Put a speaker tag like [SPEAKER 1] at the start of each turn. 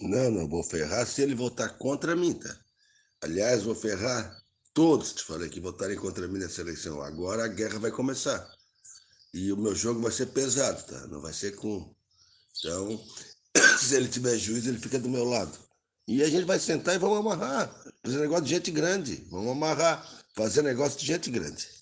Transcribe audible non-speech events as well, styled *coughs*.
[SPEAKER 1] Não, não vou ferrar se ele votar contra mim, tá? Aliás, vou ferrar todos, te falei, que votarem contra mim nessa eleição. Agora a guerra vai começar. E o meu jogo vai ser pesado, tá? Não vai ser com. Então, *coughs* se ele tiver juiz, ele fica do meu lado. E a gente vai sentar e vamos amarrar. Fazer negócio de gente grande. Vamos amarrar. Fazer negócio de gente grande.